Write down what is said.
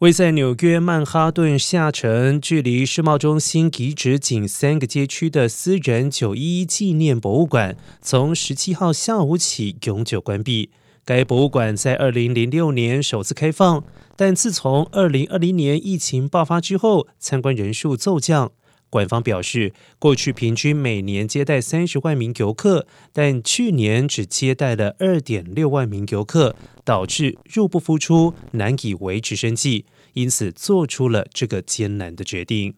位在纽约曼哈顿下城、距离世贸中心遗址仅三个街区的私人九一一纪念博物馆，从十七号下午起永久关闭。该博物馆在二零零六年首次开放，但自从二零二零年疫情爆发之后，参观人数骤降。馆方表示，过去平均每年接待三十万名游客，但去年只接待了二点六万名游客，导致入不敷出，难以维持生计，因此做出了这个艰难的决定。